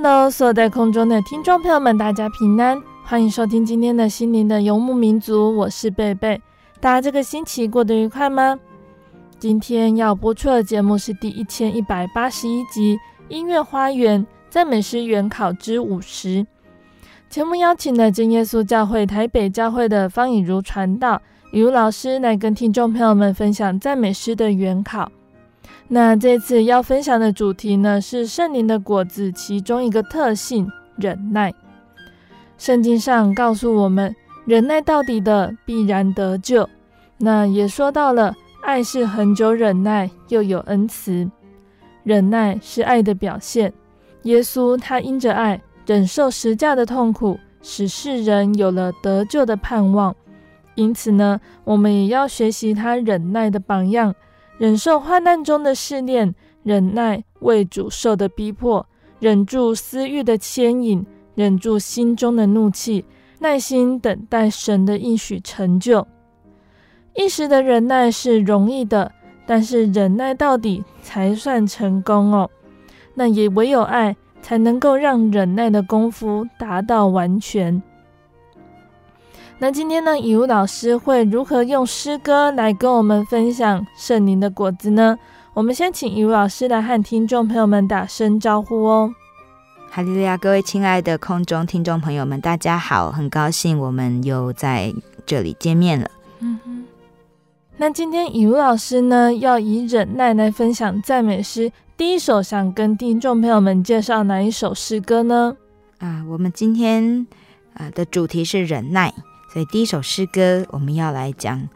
Hello，所有在空中的听众朋友们，大家平安，欢迎收听今天的心灵的游牧民族，我是贝贝。大家这个星期过得愉快吗？今天要播出的节目是第一千一百八十一集《音乐花园赞美诗原考之五十》。节目邀请了真耶稣教会台北教会的方以如传道，以如老师来跟听众朋友们分享赞美诗的原考。那这次要分享的主题呢，是圣灵的果子其中一个特性——忍耐。圣经上告诉我们，忍耐到底的必然得救。那也说到了，爱是恒久忍耐，又有恩慈。忍耐是爱的表现。耶稣他因着爱，忍受十架的痛苦，使世人有了得救的盼望。因此呢，我们也要学习他忍耐的榜样。忍受患难中的试炼，忍耐为主受的逼迫，忍住私欲的牵引，忍住心中的怒气，耐心等待神的应许成就。一时的忍耐是容易的，但是忍耐到底才算成功哦。那也唯有爱才能够让忍耐的功夫达到完全。那今天呢，以如老师会如何用诗歌来跟我们分享圣灵的果子呢？我们先请以如老师来和听众朋友们打声招呼哦。哈利路亚，各位亲爱的空中听众朋友们，大家好，很高兴我们又在这里见面了。嗯哼。那今天以如老师呢，要以忍耐来分享赞美诗。第一首想跟听众朋友们介绍哪一首诗歌呢？啊，我们今天啊的主题是忍耐。所以第一首诗歌，我们要来讲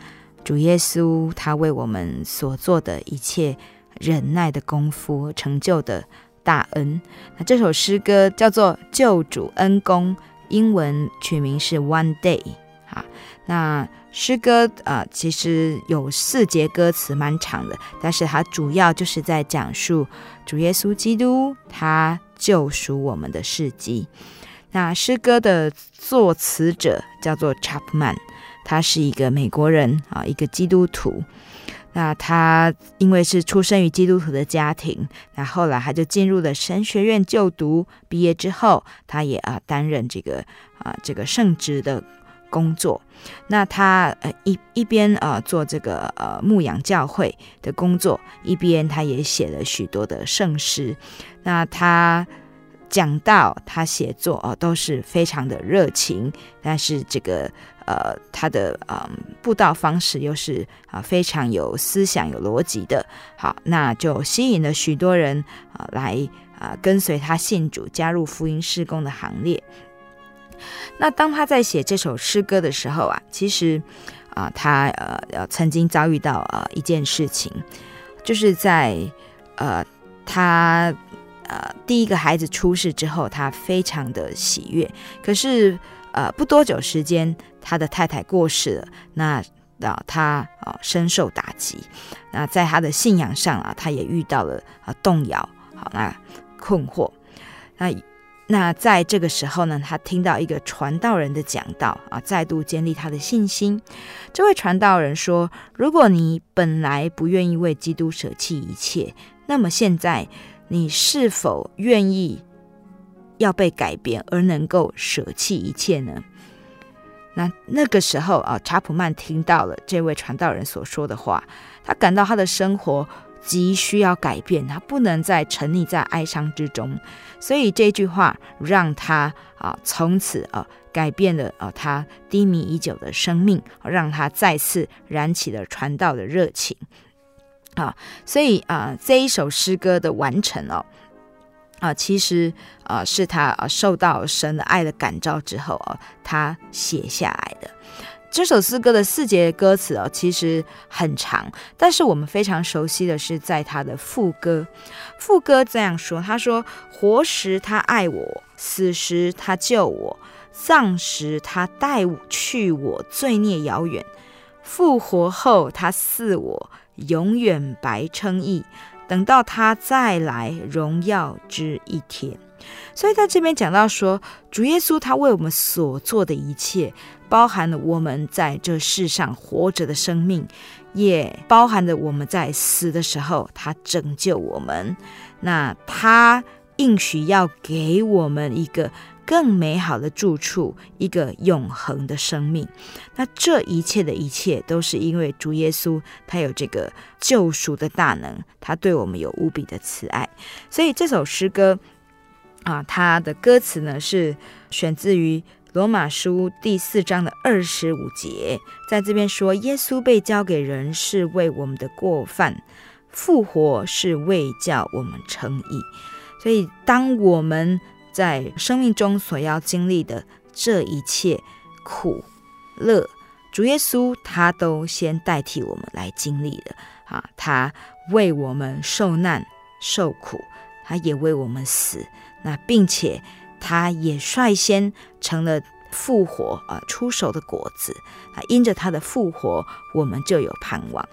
主耶稣他为我们所做的一切忍耐的功夫，成就的大恩。那这首诗歌叫做《救主恩公》，英文取名是 One Day。好，那诗歌啊、其实有四节歌词，蛮长的，但是它主要就是在讲述主耶稣基督他救赎我们的事迹。那诗歌的作词者叫做 Chapman，他是一个美国人啊，一个基督徒。那他因为是出生于基督徒的家庭，那后来他就进入了神学院就读，毕业之后，他也啊担任这个啊这个圣职的工作。那他呃一一边啊做这个呃牧养教会的工作，一边他也写了许多的圣诗。那他。讲到，他写作哦都是非常的热情，但是这个呃他的嗯布道方式又是啊非常有思想、有逻辑的。好，那就吸引了许多人啊来啊跟随他信主，加入福音事工的行列。那当他在写这首诗歌的时候啊，其实啊他呃曾经遭遇到啊一件事情，就是在呃他。呃，第一个孩子出世之后，他非常的喜悦。可是，呃，不多久时间，他的太太过世了。那啊，他啊深受打击。那在他的信仰上啊，他也遇到了啊动摇，好，那困惑。那那在这个时候呢，他听到一个传道人的讲道啊，再度建立他的信心。这位传道人说：“如果你本来不愿意为基督舍弃一切，那么现在你是否愿意要被改变而能够舍弃一切呢？”那那个时候啊，查普曼听到了这位传道人所说的话，他感到他的生活急需要改变，他不能再沉溺在哀伤之中，所以这句话让他啊从此啊改变了啊他低迷已久的生命，让他再次燃起了传道的热情啊，所以啊这一首诗歌的完成哦。啊，其实啊，是他啊受到神的爱的感召之后哦，他写下来的这首诗歌的四节歌词哦，其实很长，但是我们非常熟悉的是在他的副歌。副歌这样说：“他说，活时他爱我，死时他救我，葬时他带我去我罪孽遥远，复活后他赐我永远白称义。”等到他再来荣耀之一天，所以在这边讲到说，主耶稣他为我们所做的一切，包含了我们在这世上活着的生命，也包含着我们在死的时候，他拯救我们。那他应许要给我们一个。更美好的住处，一个永恒的生命。那这一切的一切，都是因为主耶稣他有这个救赎的大能，他对我们有无比的慈爱。所以这首诗歌啊，它的歌词呢是选自于罗马书第四章的二十五节，在这边说：耶稣被交给人是为我们的过犯，复活是为叫我们称义。所以当我们在生命中所要经历的这一切苦乐，主耶稣他都先代替我们来经历了啊！他为我们受难受苦，他也为我们死，那并且他也率先成了复活啊出手的果子啊！因着他的复活，我们就有盼望。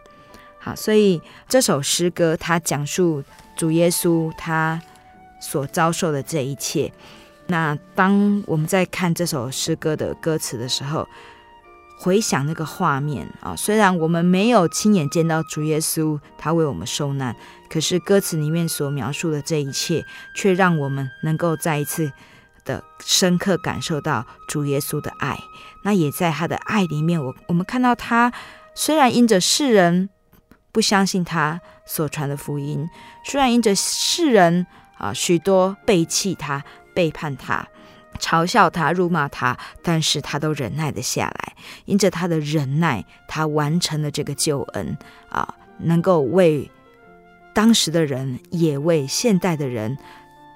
好，所以这首诗歌它讲述主耶稣他。所遭受的这一切，那当我们在看这首诗歌的歌词的时候，回想那个画面啊，虽然我们没有亲眼见到主耶稣他为我们受难，可是歌词里面所描述的这一切，却让我们能够再一次的深刻感受到主耶稣的爱。那也在他的爱里面，我我们看到他虽然因着世人不相信他所传的福音，虽然因着世人。啊，许多背弃他、背叛他、嘲笑他、辱骂他，但是他都忍耐的下来。因着他的忍耐，他完成了这个救恩啊，能够为当时的人，也为现代的人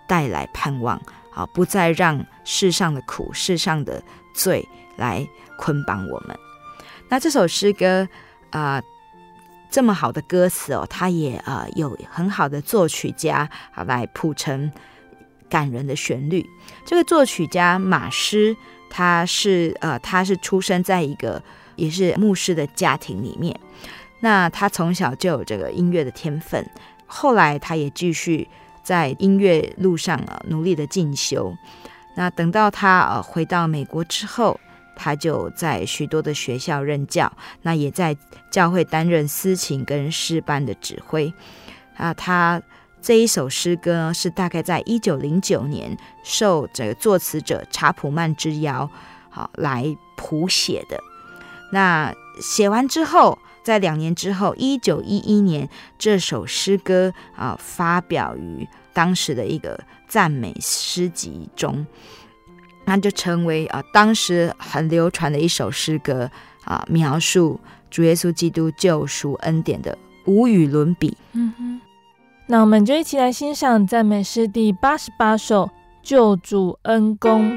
带来盼望啊，不再让世上的苦、世上的罪来捆绑我们。那这首诗歌啊。这么好的歌词哦，他也呃有很好的作曲家啊来谱成感人的旋律。这个作曲家马斯，他是呃他是出生在一个也是牧师的家庭里面。那他从小就有这个音乐的天分，后来他也继续在音乐路上啊努力的进修。那等到他呃回到美国之后。他就在许多的学校任教，那也在教会担任司琴跟诗班的指挥。啊，他这一首诗歌呢，是大概在一九零九年受这个作词者查普曼之邀，好来谱写的。那写完之后，在两年之后，一九一一年，这首诗歌啊发表于当时的一个赞美诗集中。那就成为啊，当时很流传的一首诗歌啊，描述主耶稣基督救赎恩典的无与伦比。嗯哼，那我们就一起来欣赏赞美诗第八十八首《救主恩公》。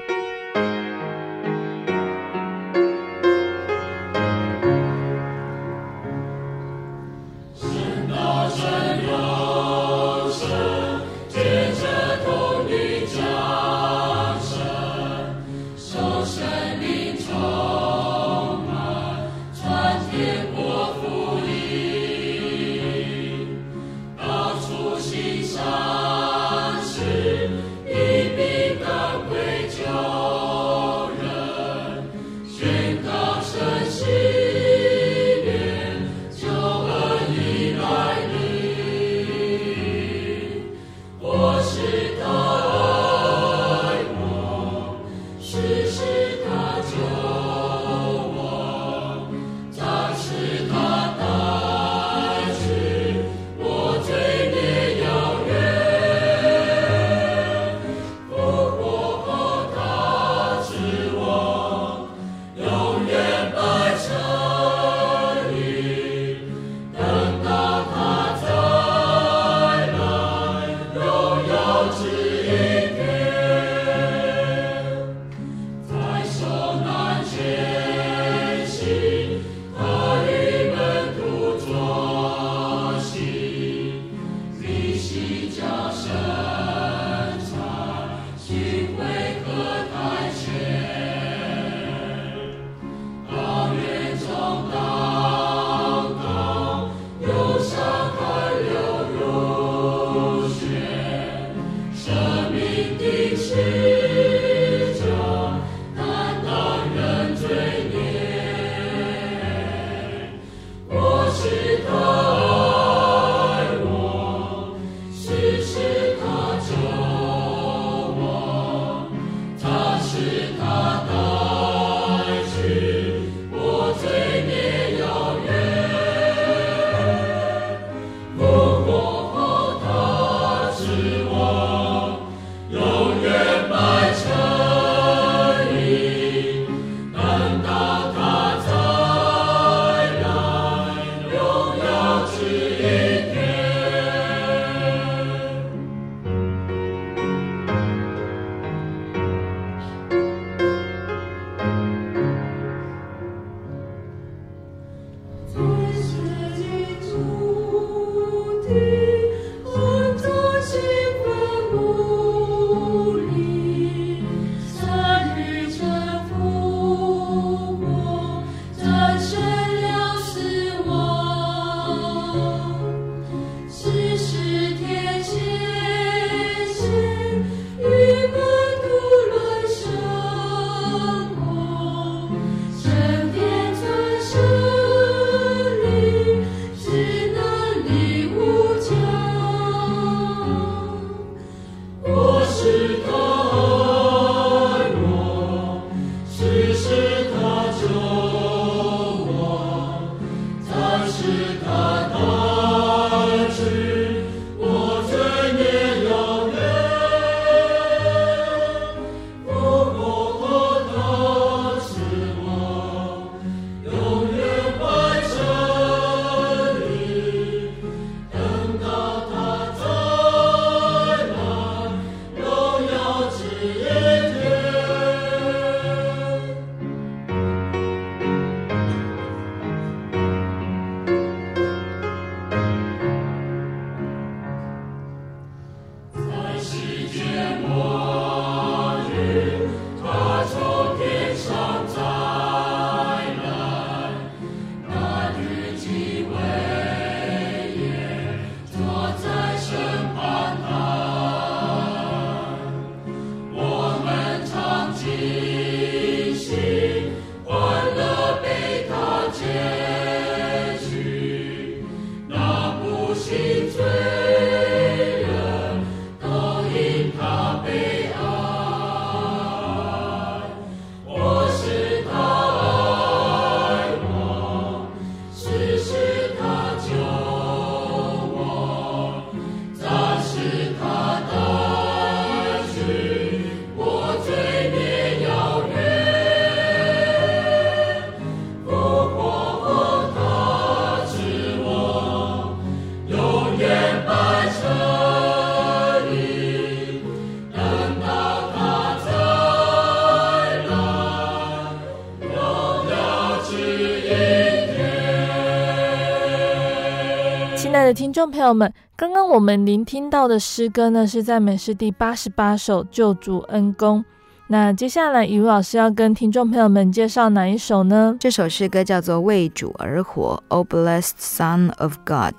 听众朋友们，刚刚我们聆听到的诗歌呢，是赞美诗第八十八首《救主恩公》。那接下来，雨露老师要跟听众朋友们介绍哪一首呢？这首诗歌叫做《为主而活》，O Blessed Son of God。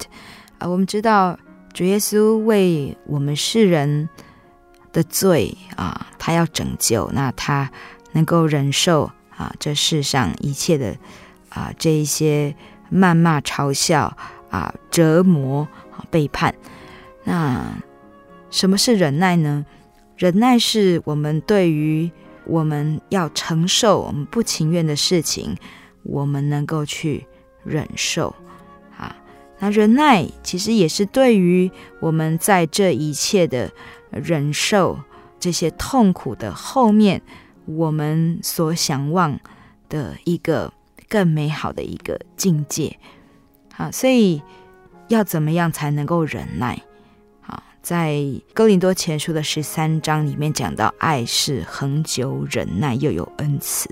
啊，我们知道主耶稣为我们世人的罪啊，他要拯救，那他能够忍受啊这世上一切的啊这一些谩骂嘲笑。啊，折磨啊，背叛。那什么是忍耐呢？忍耐是我们对于我们要承受我们不情愿的事情，我们能够去忍受啊。那忍耐其实也是对于我们在这一切的忍受这些痛苦的后面，我们所想望的一个更美好的一个境界。啊，所以要怎么样才能够忍耐？啊，在哥林多前书的十三章里面讲到，爱是恒久忍耐，又有恩慈。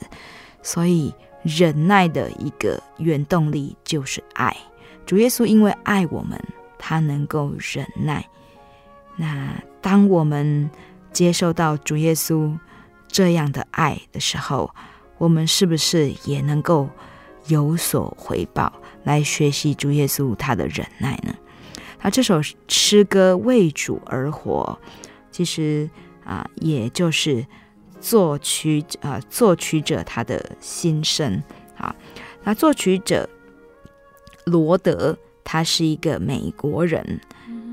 所以忍耐的一个原动力就是爱。主耶稣因为爱我们，他能够忍耐。那当我们接受到主耶稣这样的爱的时候，我们是不是也能够有所回报？来学习主耶稣他的忍耐呢？那这首诗歌为主而活，其实啊，也就是作曲啊作曲者他的心声啊。那作曲者罗德，他是一个美国人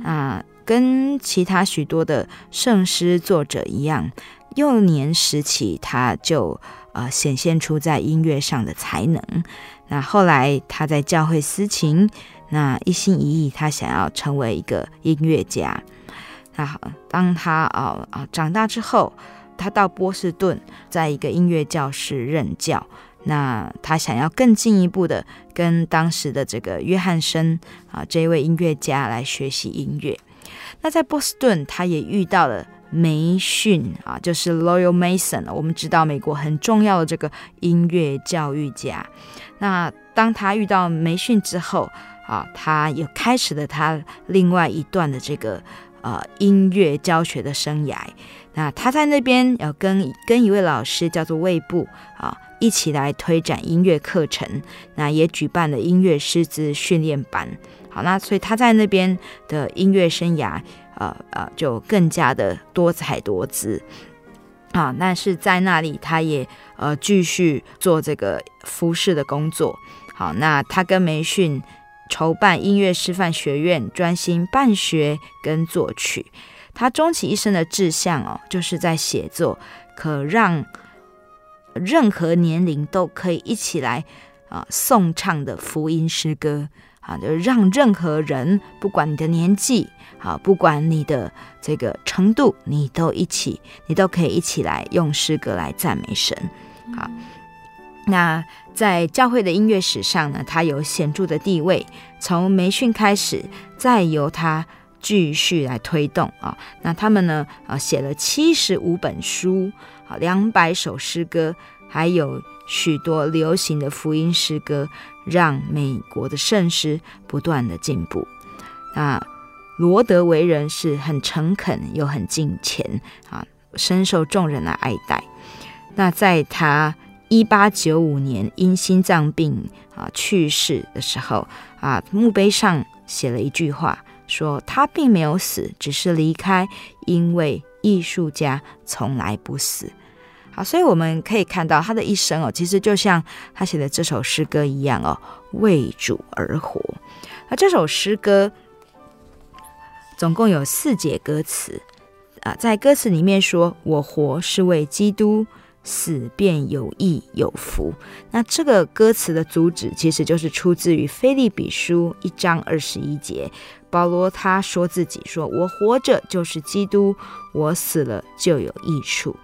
啊，跟其他许多的圣诗作者一样，幼年时期他就呃显现出在音乐上的才能。那后来他在教会私琴，那一心一意，他想要成为一个音乐家。那，当他啊啊长大之后，他到波士顿，在一个音乐教室任教。那他想要更进一步的跟当时的这个约翰森啊这一位音乐家来学习音乐。那在波士顿，他也遇到了梅逊啊，就是 Loyal Mason。我们知道美国很重要的这个音乐教育家。那当他遇到梅逊之后啊，他也开始了他另外一段的这个呃音乐教学的生涯。那他在那边要跟跟一位老师叫做魏布啊，一起来推展音乐课程。那也举办了音乐师资训练班。好，那所以他在那边的音乐生涯，呃呃，就更加的多彩多姿啊。但是在那里，他也呃继续做这个服饰的工作。好，那他跟梅逊筹办音乐师范学院，专心办学跟作曲。他终其一生的志向哦，就是在写作，可让任何年龄都可以一起来啊颂唱的福音诗歌。啊，就让任何人，不管你的年纪，啊，不管你的这个程度，你都一起，你都可以一起来用诗歌来赞美神。好，那在教会的音乐史上呢，它有显著的地位。从梅逊开始，再由他继续来推动啊。那他们呢，啊，写了七十五本书，啊，两百首诗歌，还有许多流行的福音诗歌。让美国的圣诗不断的进步。那罗德为人是很诚恳又很敬虔啊，深受众人的爱戴。那在他一八九五年因心脏病啊去世的时候啊，墓碑上写了一句话，说他并没有死，只是离开，因为艺术家从来不死。好，所以我们可以看到他的一生哦，其实就像他写的这首诗歌一样哦，为主而活。那这首诗歌总共有四节歌词啊，在歌词里面说：“我活是为基督，死便有益有福。”那这个歌词的主旨其实就是出自于腓立比书一章二十一节，保罗他说自己说：“我活着就是基督，我死了就有益处。”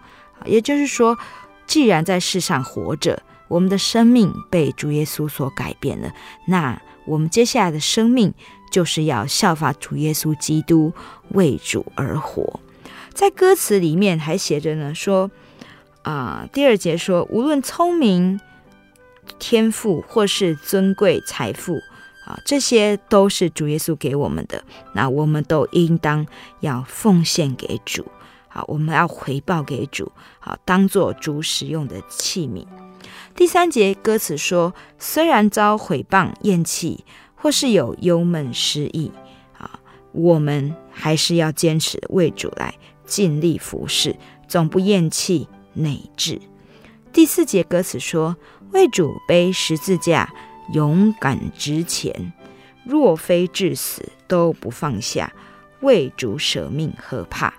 也就是说，既然在世上活着，我们的生命被主耶稣所改变了，那我们接下来的生命就是要效法主耶稣基督，为主而活。在歌词里面还写着呢，说啊、第二节说，无论聪明、天赋或是尊贵、财富啊，这些都是主耶稣给我们的，那我们都应当要奉献给主。好，我们要回报给主，好，当做主使用的器皿。第三节歌词说：虽然遭毁谤、厌弃，或是有忧闷、失意，啊，我们还是要坚持为主来尽力服侍，总不厌弃内志。第四节歌词说：为主背十字架，勇敢直前，若非至死都不放下，为主舍命何怕？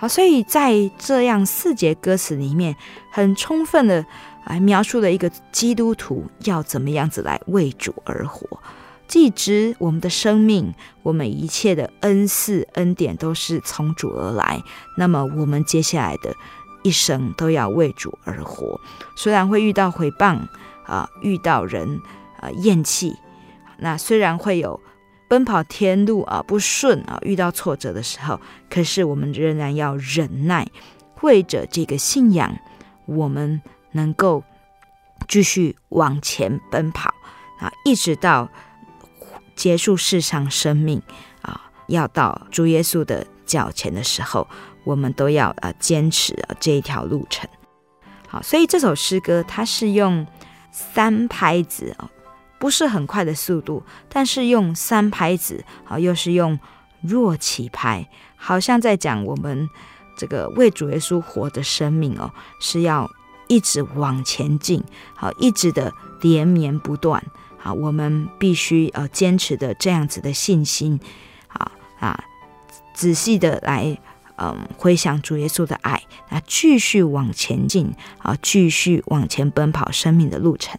好，所以在这样四节歌词里面，很充分的来描述了一个基督徒要怎么样子来为主而活。既知我们的生命，我们一切的恩赐恩典都是从主而来，那么我们接下来的一生都要为主而活。虽然会遇到毁谤啊，遇到人啊厌弃，那虽然会有。奔跑天路啊，不顺啊，遇到挫折的时候，可是我们仍然要忍耐，为着这个信仰，我们能够继续往前奔跑啊，一直到结束世上生命啊，要到主耶稣的脚前的时候，我们都要啊坚持啊这一条路程。好，所以这首诗歌它是用三拍子啊。不是很快的速度，但是用三拍子，好，又是用弱起拍，好像在讲我们这个为主耶稣活的生命哦，是要一直往前进，好，一直的连绵不断，好，我们必须呃坚持的这样子的信心，啊啊，仔细的来嗯回想主耶稣的爱，那继续往前进，啊，继续往前奔跑生命的路程。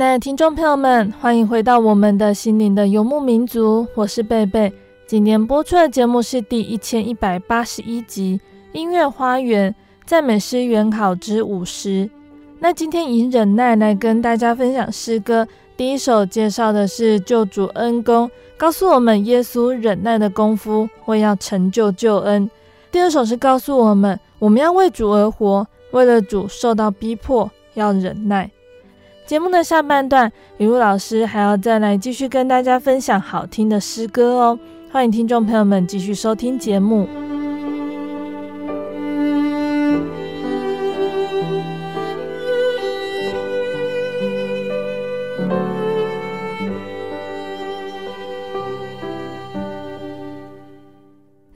亲爱的听众朋友们，欢迎回到我们的心灵的游牧民族，我是贝贝。今天播出的节目是第一千一百八十一集《音乐花园赞美诗原考之五十》。那今天以忍耐来跟大家分享诗歌，第一首介绍的是救主恩公，告诉我们耶稣忍耐的功夫会要成就救恩。第二首是告诉我们，我们要为主而活，为了主受到逼迫要忍耐。节目的下半段，雨露老师还要再来继续跟大家分享好听的诗歌哦。欢迎听众朋友们继续收听节目。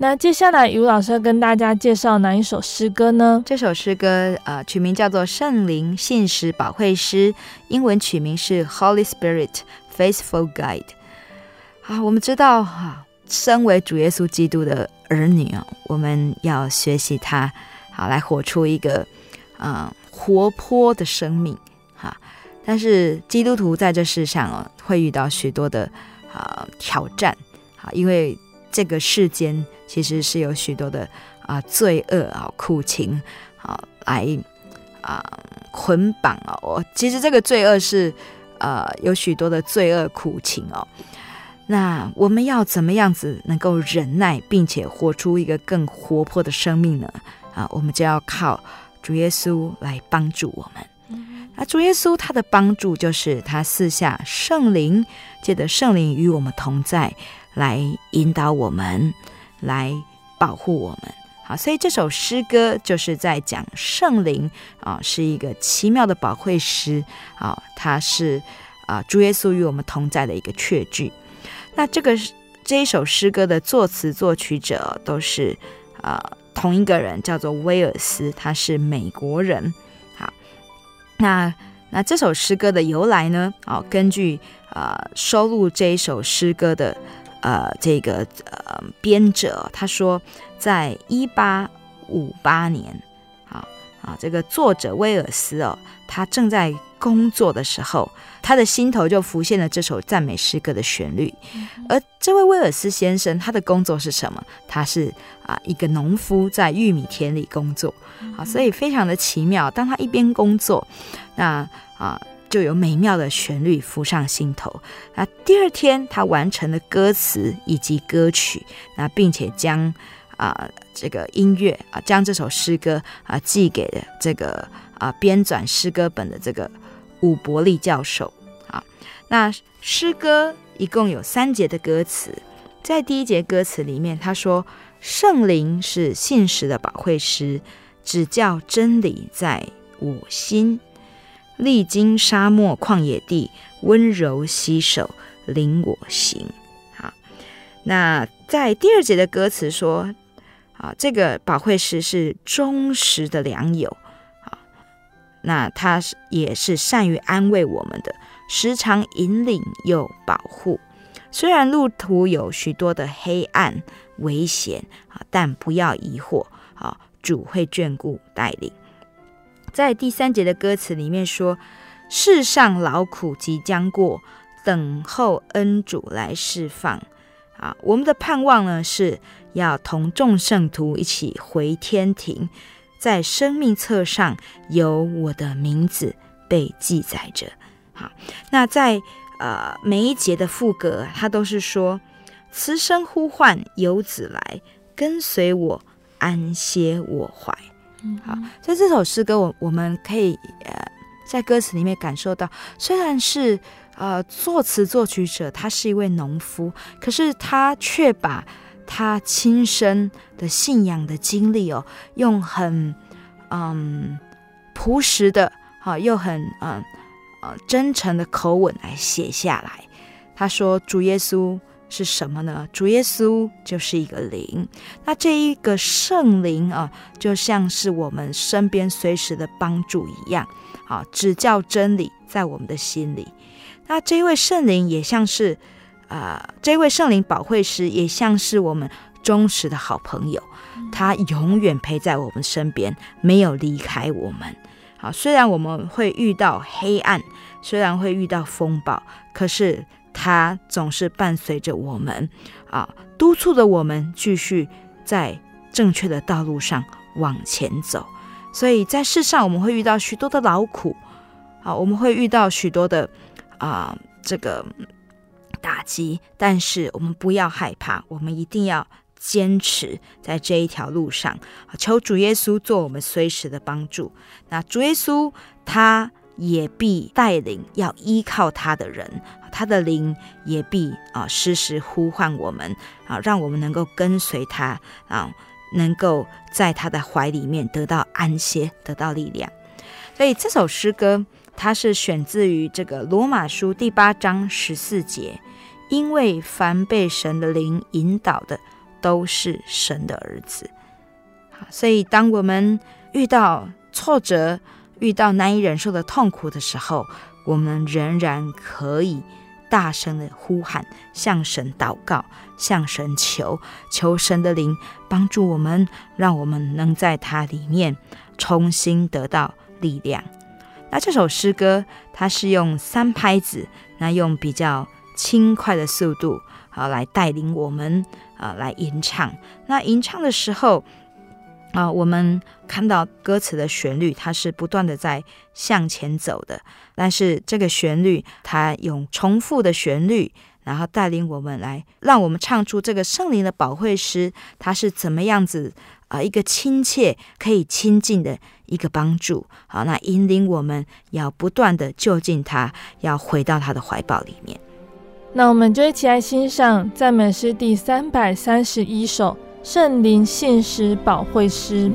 那接下来，于老师要跟大家介绍哪一首诗歌呢？这首诗歌呃，取名叫做《圣灵信实保惠师》，英文取名是 Holy Spirit Faithful Guide。好，我们知道哈、啊，身为主耶稣基督的儿女啊，我们要学习他，好来活出一个嗯、活泼的生命哈。但是基督徒在这世上哦，会遇到许多的啊、挑战，啊，因为这个世间。其实是有许多的啊、呃、罪恶啊苦情啊来啊、呃、捆绑啊，我其实这个罪恶是呃有许多的罪恶苦情哦。那我们要怎么样子能够忍耐，并且活出一个更活泼的生命呢？啊，我们就要靠主耶稣来帮助我们。那主耶稣他的帮助就是他赐下圣灵，借着圣灵与我们同在，来引导我们。来保护我们，好，所以这首诗歌就是在讲圣灵啊，是一个奇妙的保惠师啊，他是啊主耶稣与我们同在的一个确据。那这个这一首诗歌的作词作曲者都是啊同一个人，叫做威尔斯，他是美国人。好，那那这首诗歌的由来呢？啊，根据啊收录这一首诗歌的。呃，这个呃，编者他说，在一八五八年，啊啊，这个作者威尔斯哦，他正在工作的时候，他的心头就浮现了这首赞美诗歌的旋律。而这位威尔斯先生，他的工作是什么？他是啊一个农夫，在玉米田里工作，啊，所以非常的奇妙。当他一边工作，那啊。就有美妙的旋律浮上心头。那第二天，他完成了歌词以及歌曲，那并且将啊、这个音乐啊，将这首诗歌啊寄给了这个啊编纂诗歌本的这个伍伯利教授啊。那诗歌一共有三节的歌词，在第一节歌词里面，他说：“圣灵是信实的保惠师，指教真理在我心，历经沙漠旷野地，温柔携手领我行。”好，那在第二节的歌词说：“啊，这个保惠师是忠实的良友，啊，那他是也是善于安慰我们的，时常引领又保护。”虽然路途有许多的黑暗危险啊，但不要疑惑啊，主会眷顾带领。在第三节的歌词里面说：“世上劳苦即将过，等候恩主来释放。”啊，我们的盼望呢，是要同众圣徒一起回天庭，在生命册上有我的名字被记载着。好，那在。呃，每一节的副歌，它都是说：“慈声呼唤，游子来，跟随我，安歇我怀。嗯”好，在这首诗歌，我我们可以呃，在歌词里面感受到，虽然是呃作词作曲者他是一位农夫，可是他却把他亲身的信仰的经历哦，用很嗯朴实的，好又很嗯呃。真诚的口吻来写下来。他说：“主耶稣是什么呢？主耶稣就是一个灵。那这一个圣灵啊，就像是我们身边随时的帮助一样，啊，指教真理在我们的心里。那这一位圣灵也像是，啊、呃，这位圣灵保惠师也像是我们忠实的好朋友，他永远陪在我们身边，没有离开我们。”啊，虽然我们会遇到黑暗，虽然会遇到风暴，可是它总是伴随着我们，啊，督促着我们继续在正确的道路上往前走。所以在世上，我们会遇到许多的劳苦，啊，我们会遇到许多的啊这个打击，但是我们不要害怕，我们一定要。坚持在这一条路上，求主耶稣做我们随时的帮助。那主耶稣他也必带领要依靠他的人，他的灵也必啊时时呼唤我们啊，让我们能够跟随他啊，能够在他的怀里面得到安歇，得到力量。所以这首诗歌它是选自于这个罗马书第八章十四节，因为凡被神的灵引导的。都是神的儿子，好，所以当我们遇到挫折、遇到难以忍受的痛苦的时候，我们仍然可以大声的呼喊，向神祷告，向神求，求神的灵帮助我们，让我们能在它里面重新得到力量。那这首诗歌，它是用三拍子，那用比较轻快的速度，好来带领我们。啊、来吟唱。那吟唱的时候，啊、我们看到歌词的旋律，它是不断的在向前走的。但是这个旋律，它用重复的旋律，然后带领我们来，让我们唱出这个圣灵的保惠师，他是怎么样子啊、一个亲切可以亲近的一个帮助。好，那引领我们要不断的就近他，要回到他的怀抱里面。那我们就一起来欣赏赞美诗第三百三十一首《圣灵信实保惠师》。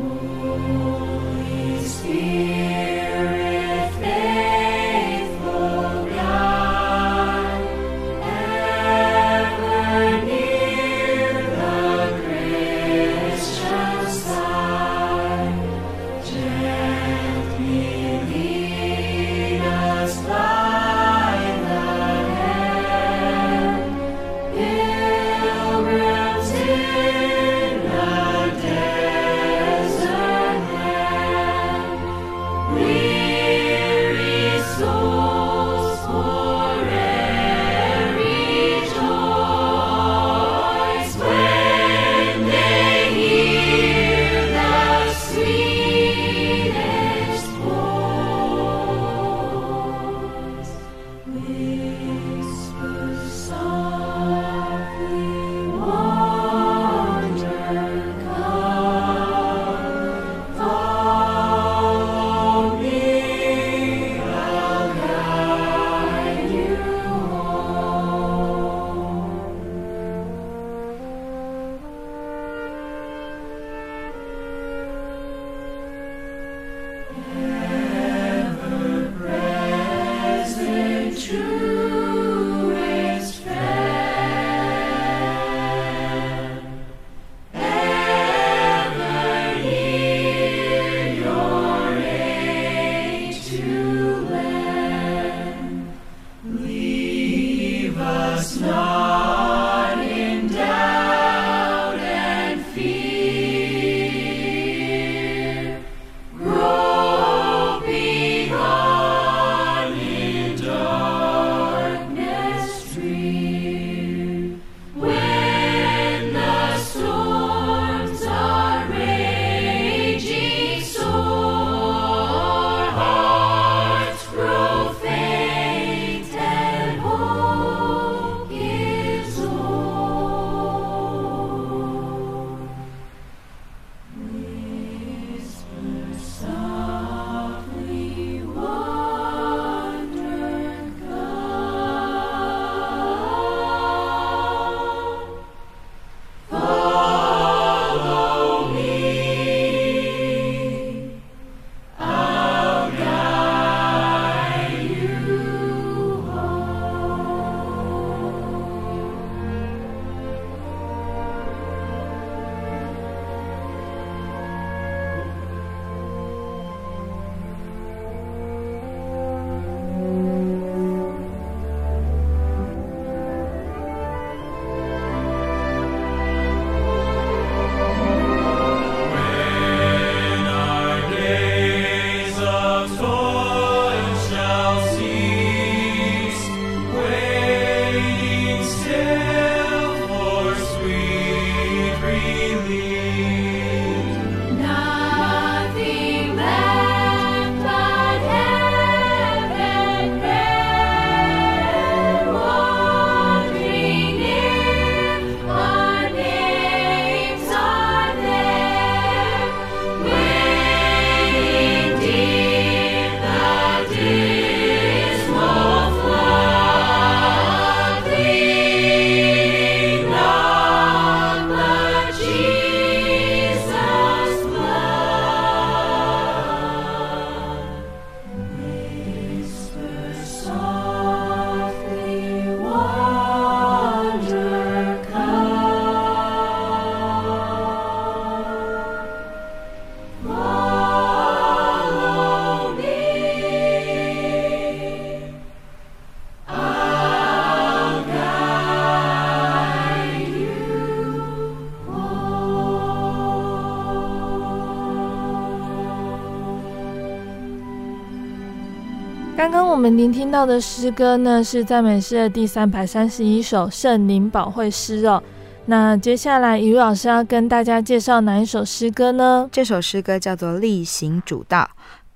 们聆听到的诗歌呢，是赞美诗的第三百三十一首圣灵保惠诗哦。那接下来，雨老师要跟大家介绍哪一首诗歌呢？这首诗歌叫做《力行主道》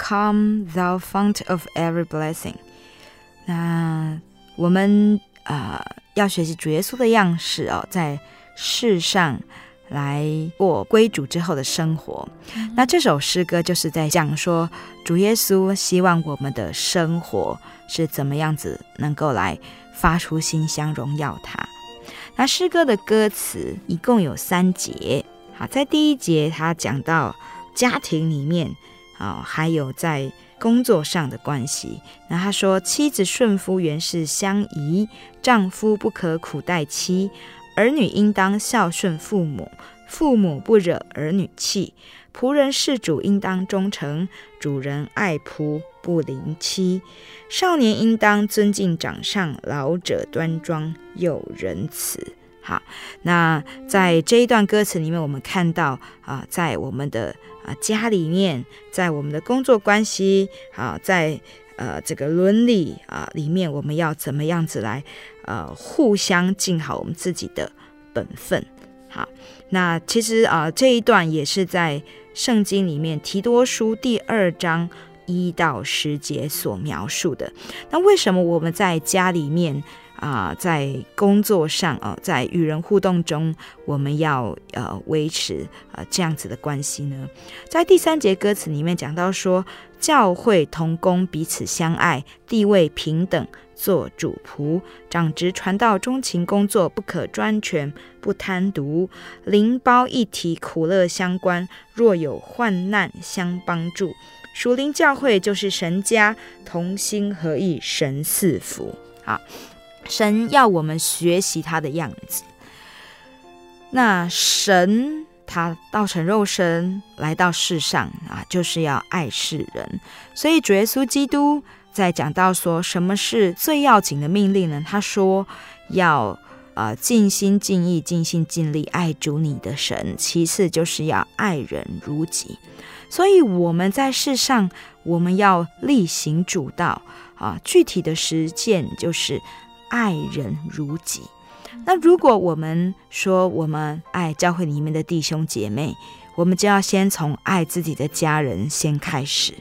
，Come Thou Fount of Every Blessing。那我们啊、呃，要学习主耶稣的样式哦，在世上。来过归主之后的生活，那这首诗歌就是在讲说，主耶稣希望我们的生活是怎么样子，能够来发出馨香荣耀他。那诗歌的歌词一共有三节，好，在第一节他讲到家庭里面啊，还有在工作上的关系。那他说，妻子顺夫原是相宜，丈夫不可苦待妻。儿女应当孝顺父母，父母不惹儿女气。仆人事主应当忠诚，主人爱仆不凌欺。少年应当尊敬长上，老者端庄又仁慈。好，那在这一段歌词里面，我们看到啊，在我们的啊家里面，在我们的工作关系啊，在呃这个伦理啊里面，我们要怎么样子来？呃，互相尽好我们自己的本分。好，那其实啊、这一段也是在圣经里面提多书第二章一到十节所描述的。那为什么我们在家里面啊、在工作上啊、在与人互动中，我们要呃维持呃这样子的关系呢？在第三节歌词里面讲到说，教会同工彼此相爱，地位平等。做主仆，长职传道，忠勤工作，不可专权，不贪渎，灵包一体，苦乐相关。若有患难，相帮助。属灵教会就是神家，同心合意，神赐福。好，神要我们学习他的样子。那神他道成肉身来到世上啊，就是要爱世人。所以主耶稣基督。在讲到说什么是最要紧的命令呢？他说要呃尽心尽意尽心尽力爱主你的神，其次就是要爱人如己。所以我们在世上，我们要力行主道啊，具体的实践就是爱人如己。那如果我们说我们爱教会里面的弟兄姐妹，我们就要先从爱自己的家人先开始。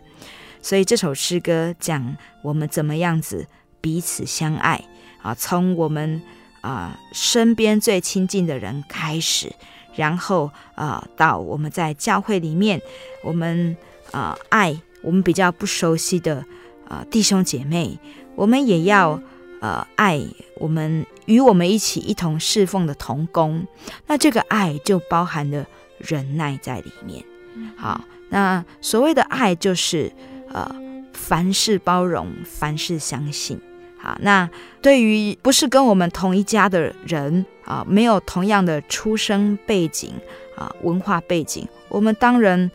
所以这首诗歌讲我们怎么样子彼此相爱啊，从我们啊身边最亲近的人开始，然后啊到我们在教会里面，我们啊爱我们比较不熟悉的啊弟兄姐妹，我们也要呃爱我们与我们一起一同侍奉的同工，那这个爱就包含了忍耐在里面。好，那所谓的爱就是。呃，凡事包容，凡事相信。好，那对于不是跟我们同一家的人啊，没有同样的出生背景啊，文化背景，我们当然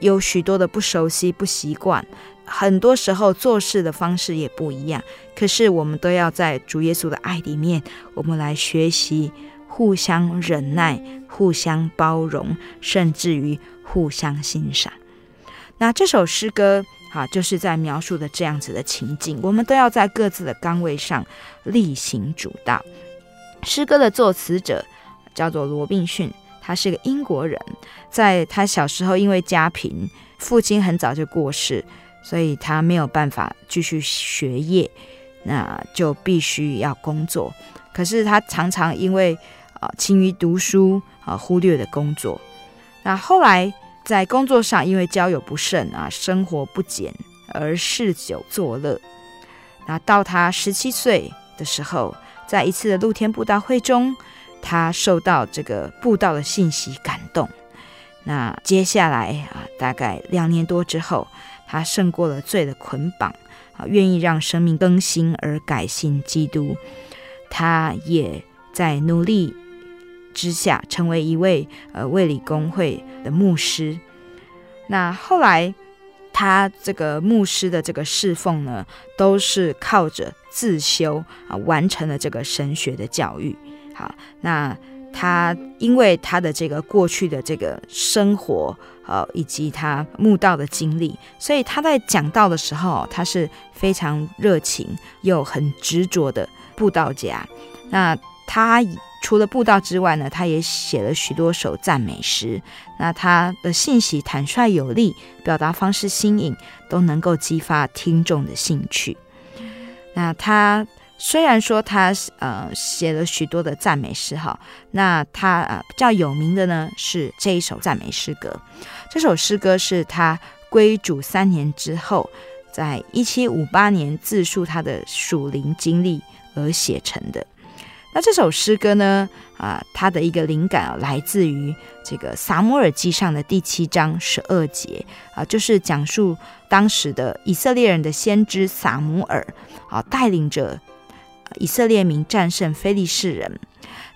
有许多的不熟悉、不习惯，很多时候做事的方式也不一样。可是我们都要在主耶稣的爱里面，我们来学习互相忍耐、互相包容，甚至于互相欣赏。那这首诗歌。啊，就是在描述的这样子的情境，我们都要在各自的岗位上力行主道。诗歌的作词者叫做罗宾逊，他是个英国人，在他小时候因为家贫，父亲很早就过世，所以他没有办法继续学业，那就必须要工作。可是他常常因为啊勤于读书啊忽略了工作，那后来。在工作上，因为交友不慎啊，生活不俭而嗜酒作乐。那到他十七岁的时候，在一次的露天布道会中，他受到这个布道的信息感动。那接下来啊，大概两年多之后，他胜过了罪的捆绑啊，愿意让生命更新而改信基督。他也在努力。之下，成为一位呃卫理公会的牧师。那后来，他这个牧师的这个侍奉呢，都是靠着自修啊，完成了这个神学的教育。好，那他因为他的这个过去的这个生活，呃，以及他慕道的经历，所以他在讲道的时候，他是非常热情又很执着的布道家。那他。除了布道之外呢，他也写了许多首赞美诗。那他的信息坦率有力，表达方式新颖，都能够激发听众的兴趣。那他虽然说他呃写了许多的赞美诗哈，那他呃比较有名的呢是这一首赞美诗歌。这首诗歌是他归主三年之后，在一七五八年自述他的属灵经历而写成的。那这首诗歌呢，啊，它的一个灵感啊，来自于这个撒母耳记上的第七章十二节啊，就是讲述当时的以色列人的先知撒母耳啊，带领着以色列民战胜非利士人。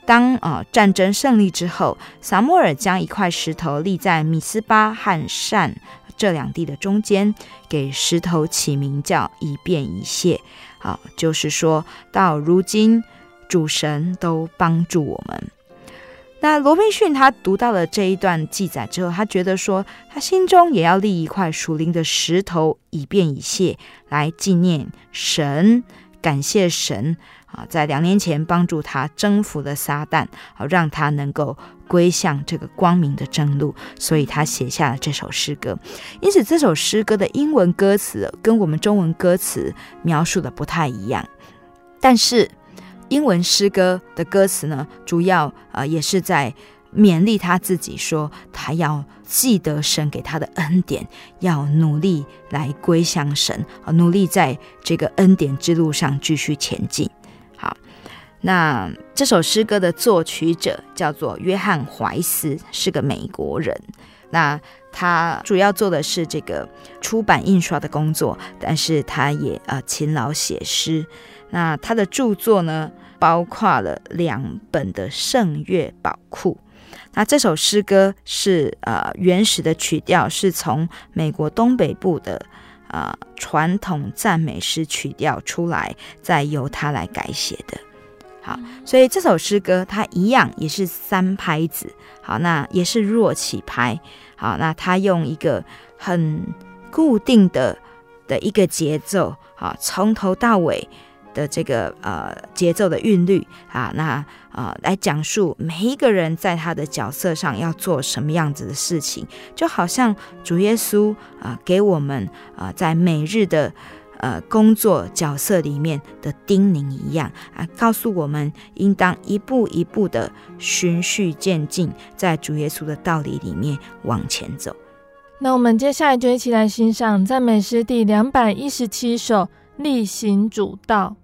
当啊战争胜利之后，撒母耳将一块石头立在米斯巴和善这两地的中间，给石头起名叫以便以谢。啊，就是说到如今。主神都帮助我们。那罗宾逊他读到了这一段记载之后，他觉得说，他心中也要立一块属灵的石头，以便以谢，来纪念神，感谢神啊，在两年前帮助他征服了撒旦，啊，让他能够归向这个光明的正路。所以他写下了这首诗歌。因此，这首诗歌的英文歌词跟我们中文歌词描述的不太一样，但是。英文诗歌的歌词呢，主要呃也是在勉励他自己说，他要记得神给他的恩典，要努力来归向神，啊，努力在这个恩典之路上继续前进。好，那这首诗歌的作曲者叫做约翰怀斯，是个美国人。那他主要做的是这个出版印刷的工作，但是他也呃勤劳写诗。那他的著作呢，包括了两本的圣乐宝库。那这首诗歌是呃原始的曲调，是从美国东北部的啊传统赞美诗曲调出来，再由他来改写的。好，所以这首诗歌它一样也是三拍子，好，那也是弱起拍，好，那他用一个很固定的的一个节奏，好，从头到尾的这个呃节奏的韵律啊，那啊、呃、来讲述每一个人在他的角色上要做什么样子的事情，就好像主耶稣啊、呃、给我们啊、在每日的。呃，工作角色里面的叮咛一样啊，告诉我们应当一步一步的循序渐进，在主耶稣的道理里面往前走。那我们接下来就一起来欣赏赞美诗第两百一十七首《力行主道》。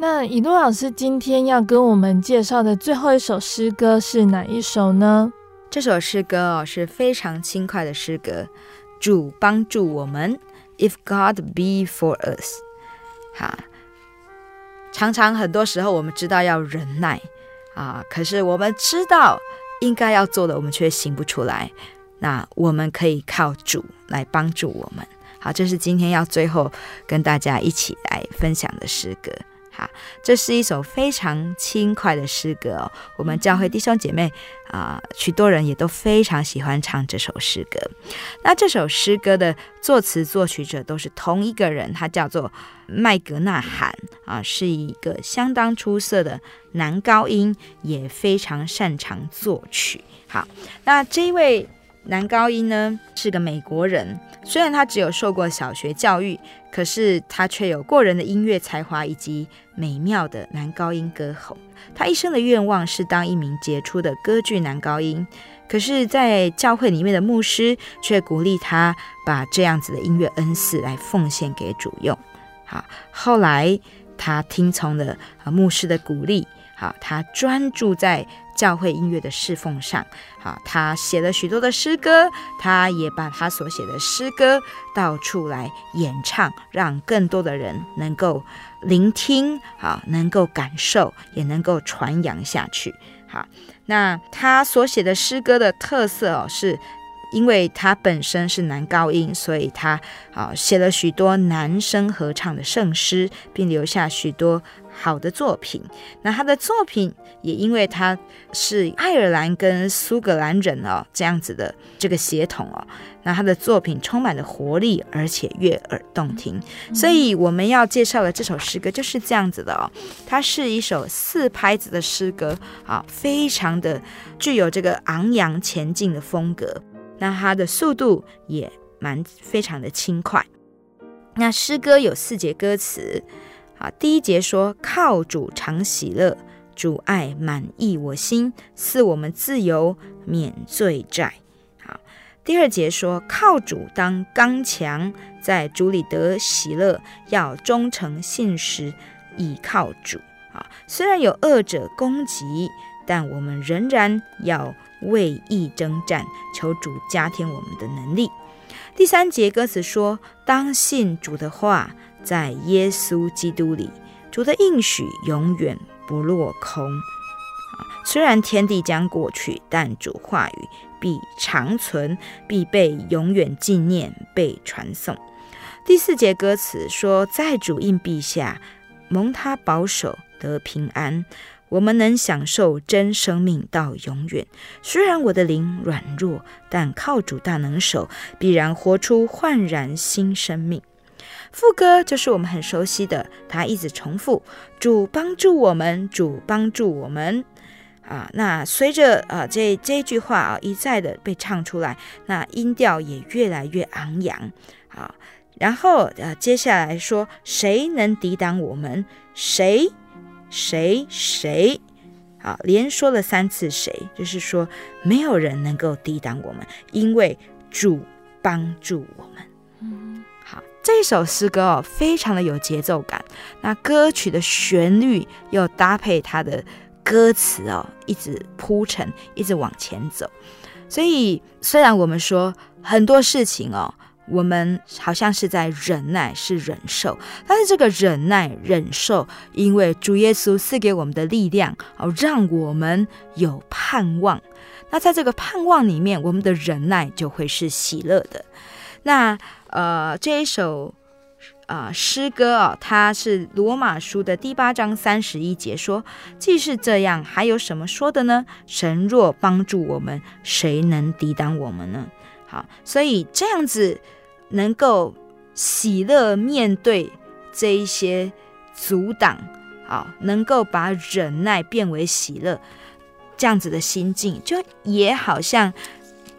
那以诺老师今天要跟我们介绍的最后一首诗歌是哪一首呢？这首诗歌哦是非常轻快的诗歌，主帮助我们，If God be for us，哈，常常很多时候我们知道要忍耐啊，可是我们知道应该要做的，我们却行不出来。那我们可以靠主来帮助我们。好，这是今天要最后跟大家一起来分享的诗歌。啊，这是一首非常轻快的诗歌。我们教会弟兄姐妹啊，许多人也都非常喜欢唱这首诗歌。那这首诗歌的作词作曲者都是同一个人，他叫做麦格纳罕啊，是一个相当出色的男高音，也非常擅长作曲。好，那这一位男高音呢，是个美国人，虽然他只有受过小学教育。可是他却有过人的音乐才华以及美妙的男高音歌喉。他一生的愿望是当一名杰出的歌剧男高音。可是，在教会里面的牧师却鼓励他把这样子的音乐恩赐来奉献给主用。好，后来他听从了牧师的鼓励。好，他专注在教会音乐的侍奉上。好，他写了许多的诗歌，他也把他所写的诗歌到处来演唱，让更多的人能够聆听，好，能够感受，也能够传扬下去。好，那他所写的诗歌的特色哦，是因为他本身是男高音，所以他啊写了许多男声合唱的圣诗，并留下许多。好的作品，那他的作品也因为他是爱尔兰跟苏格兰人哦，这样子的这个协同哦，那他的作品充满了活力，而且悦耳动听。所以我们要介绍的这首诗歌就是这样子的哦，它是一首四拍子的诗歌啊，非常的具有这个昂扬前进的风格。那它的速度也蛮非常的轻快。那诗歌有四节歌词。啊，第一节说靠主常喜乐，主爱满溢我心，赐我们自由免罪债。好，第二节说靠主当刚强，在主里得喜乐，要忠诚信实倚靠主。啊，虽然有恶者攻击，但我们仍然要为义征战，求主加添我们的能力。第三节歌词说：“当信主的话，在耶稣基督里，主的应许永远不落空。虽然天地将过去，但主话语必长存，必被永远纪念，被传颂。”第四节歌词说：“在主应庇下，蒙他保守得平安。”我们能享受真生命到永远。虽然我的灵软弱，但靠主大能手，必然活出焕然新生命。副歌就是我们很熟悉的，他一直重复：主帮助我们，主帮助我们。啊，那随着啊这这句话啊一再的被唱出来，那音调也越来越昂扬。啊，然后呃、啊、接下来说，谁能抵挡我们？谁？谁谁？啊，连说了三次谁，就是说没有人能够抵挡我们，因为主帮助我们。嗯，这首诗歌哦，非常的有节奏感。那歌曲的旋律又搭配它的歌词哦，一直铺陈，一直往前走。所以，虽然我们说很多事情哦。我们好像是在忍耐，是忍受，但是这个忍耐、忍受，因为主耶稣赐给我们的力量哦，让我们有盼望。那在这个盼望里面，我们的忍耐就会是喜乐的。那呃，这一首啊、呃、诗歌、哦，它是罗马书的第八章三十一节说：“既是这样，还有什么说的呢？神若帮助我们，谁能抵挡我们呢？”好，所以这样子。能够喜乐面对这一些阻挡，啊，能够把忍耐变为喜乐，这样子的心境，就也好像，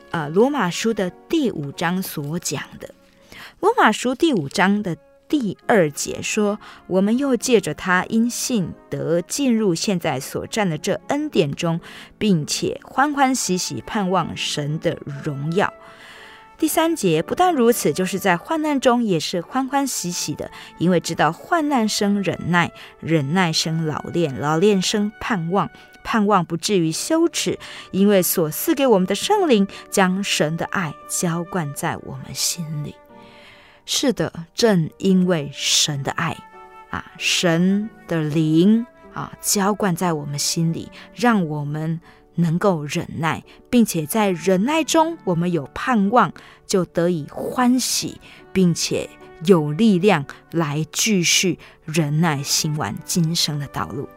呃，罗马书的第五章所讲的。罗马书第五章的第二节说：“我们又借着他因信得进入现在所站的这恩典中，并且欢欢喜喜盼望神的荣耀。”第三节不但如此，就是在患难中也是欢欢喜喜的，因为知道患难生忍耐，忍耐生老练，老练生盼望，盼望不至于羞耻，因为所赐给我们的圣灵将神的爱浇灌在我们心里。是的，正因为神的爱啊，神的灵啊，浇灌在我们心里，让我们。能够忍耐，并且在忍耐中，我们有盼望，就得以欢喜，并且有力量来继续忍耐，行完今生的道路。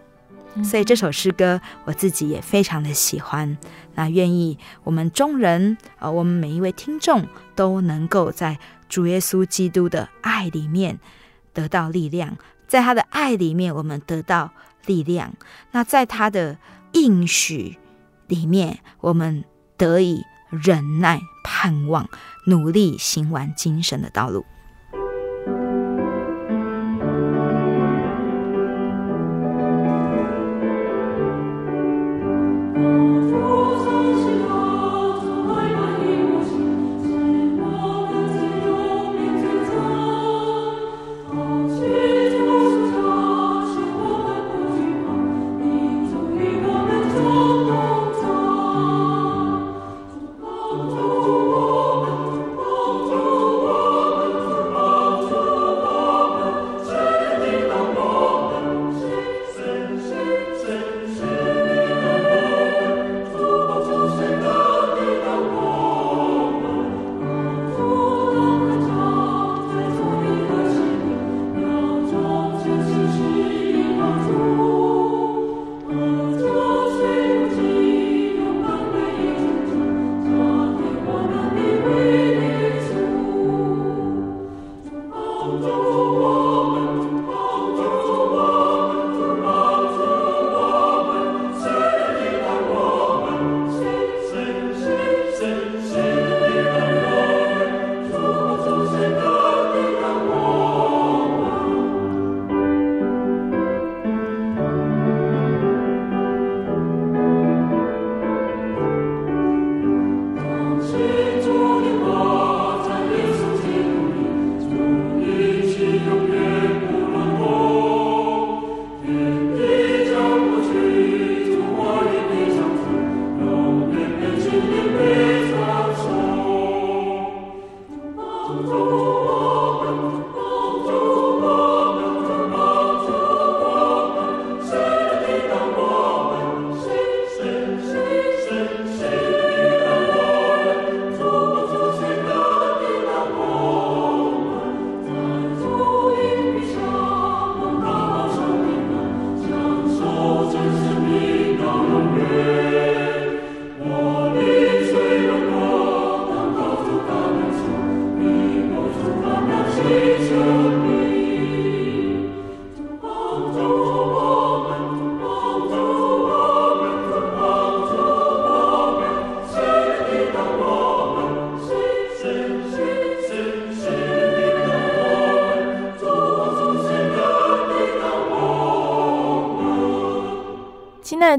所以这首诗歌我自己也非常的喜欢。那愿意我们众人啊，我们每一位听众都能够在主耶稣基督的爱里面得到力量，在他的爱里面，我们得到力量。那在他的应许。里面，我们得以忍耐、盼望、努力行完精神的道路。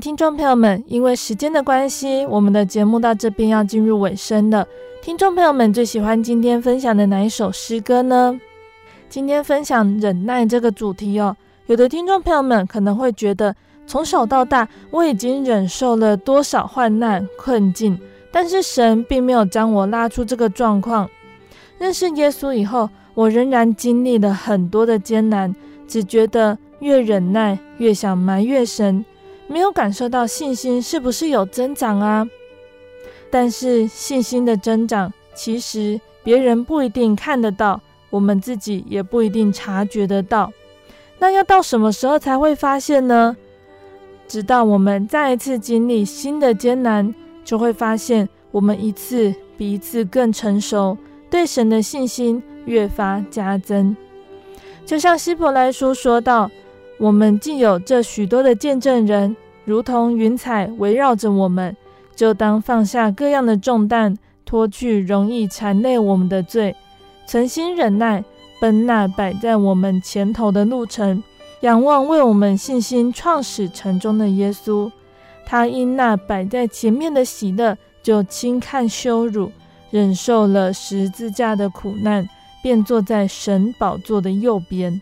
听众朋友们，因为时间的关系，我们的节目到这边要进入尾声了。听众朋友们最喜欢今天分享的哪一首诗歌呢？今天分享忍耐这个主题哦。有的听众朋友们可能会觉得，从小到大我已经忍受了多少患难困境，但是神并没有将我拉出这个状况。认识耶稣以后，我仍然经历了很多的艰难，只觉得越忍耐越想埋怨神。没有感受到信心是不是有增长啊？但是信心的增长，其实别人不一定看得到，我们自己也不一定察觉得到。那要到什么时候才会发现呢？直到我们再一次经历新的艰难，就会发现我们一次比一次更成熟，对神的信心越发加增。就像希伯来书说道。我们既有这许多的见证人，如同云彩围绕着我们，就当放下各样的重担，脱去容易缠累我们的罪，存心忍耐，奔那摆在我们前头的路程，仰望为我们信心创始成终的耶稣。他因那摆在前面的喜乐，就轻看羞辱，忍受了十字架的苦难，便坐在神宝座的右边。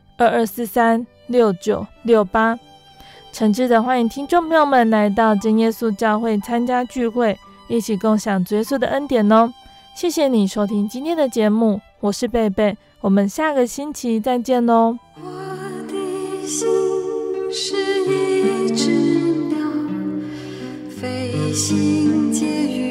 二二四三六九六八，诚挚的欢迎听众朋友们来到真耶稣教会参加聚会，一起共享耶稣的恩典哦！谢谢你收听今天的节目，我是贝贝，我们下个星期再见喽。我的心是一只鸟，飞行介于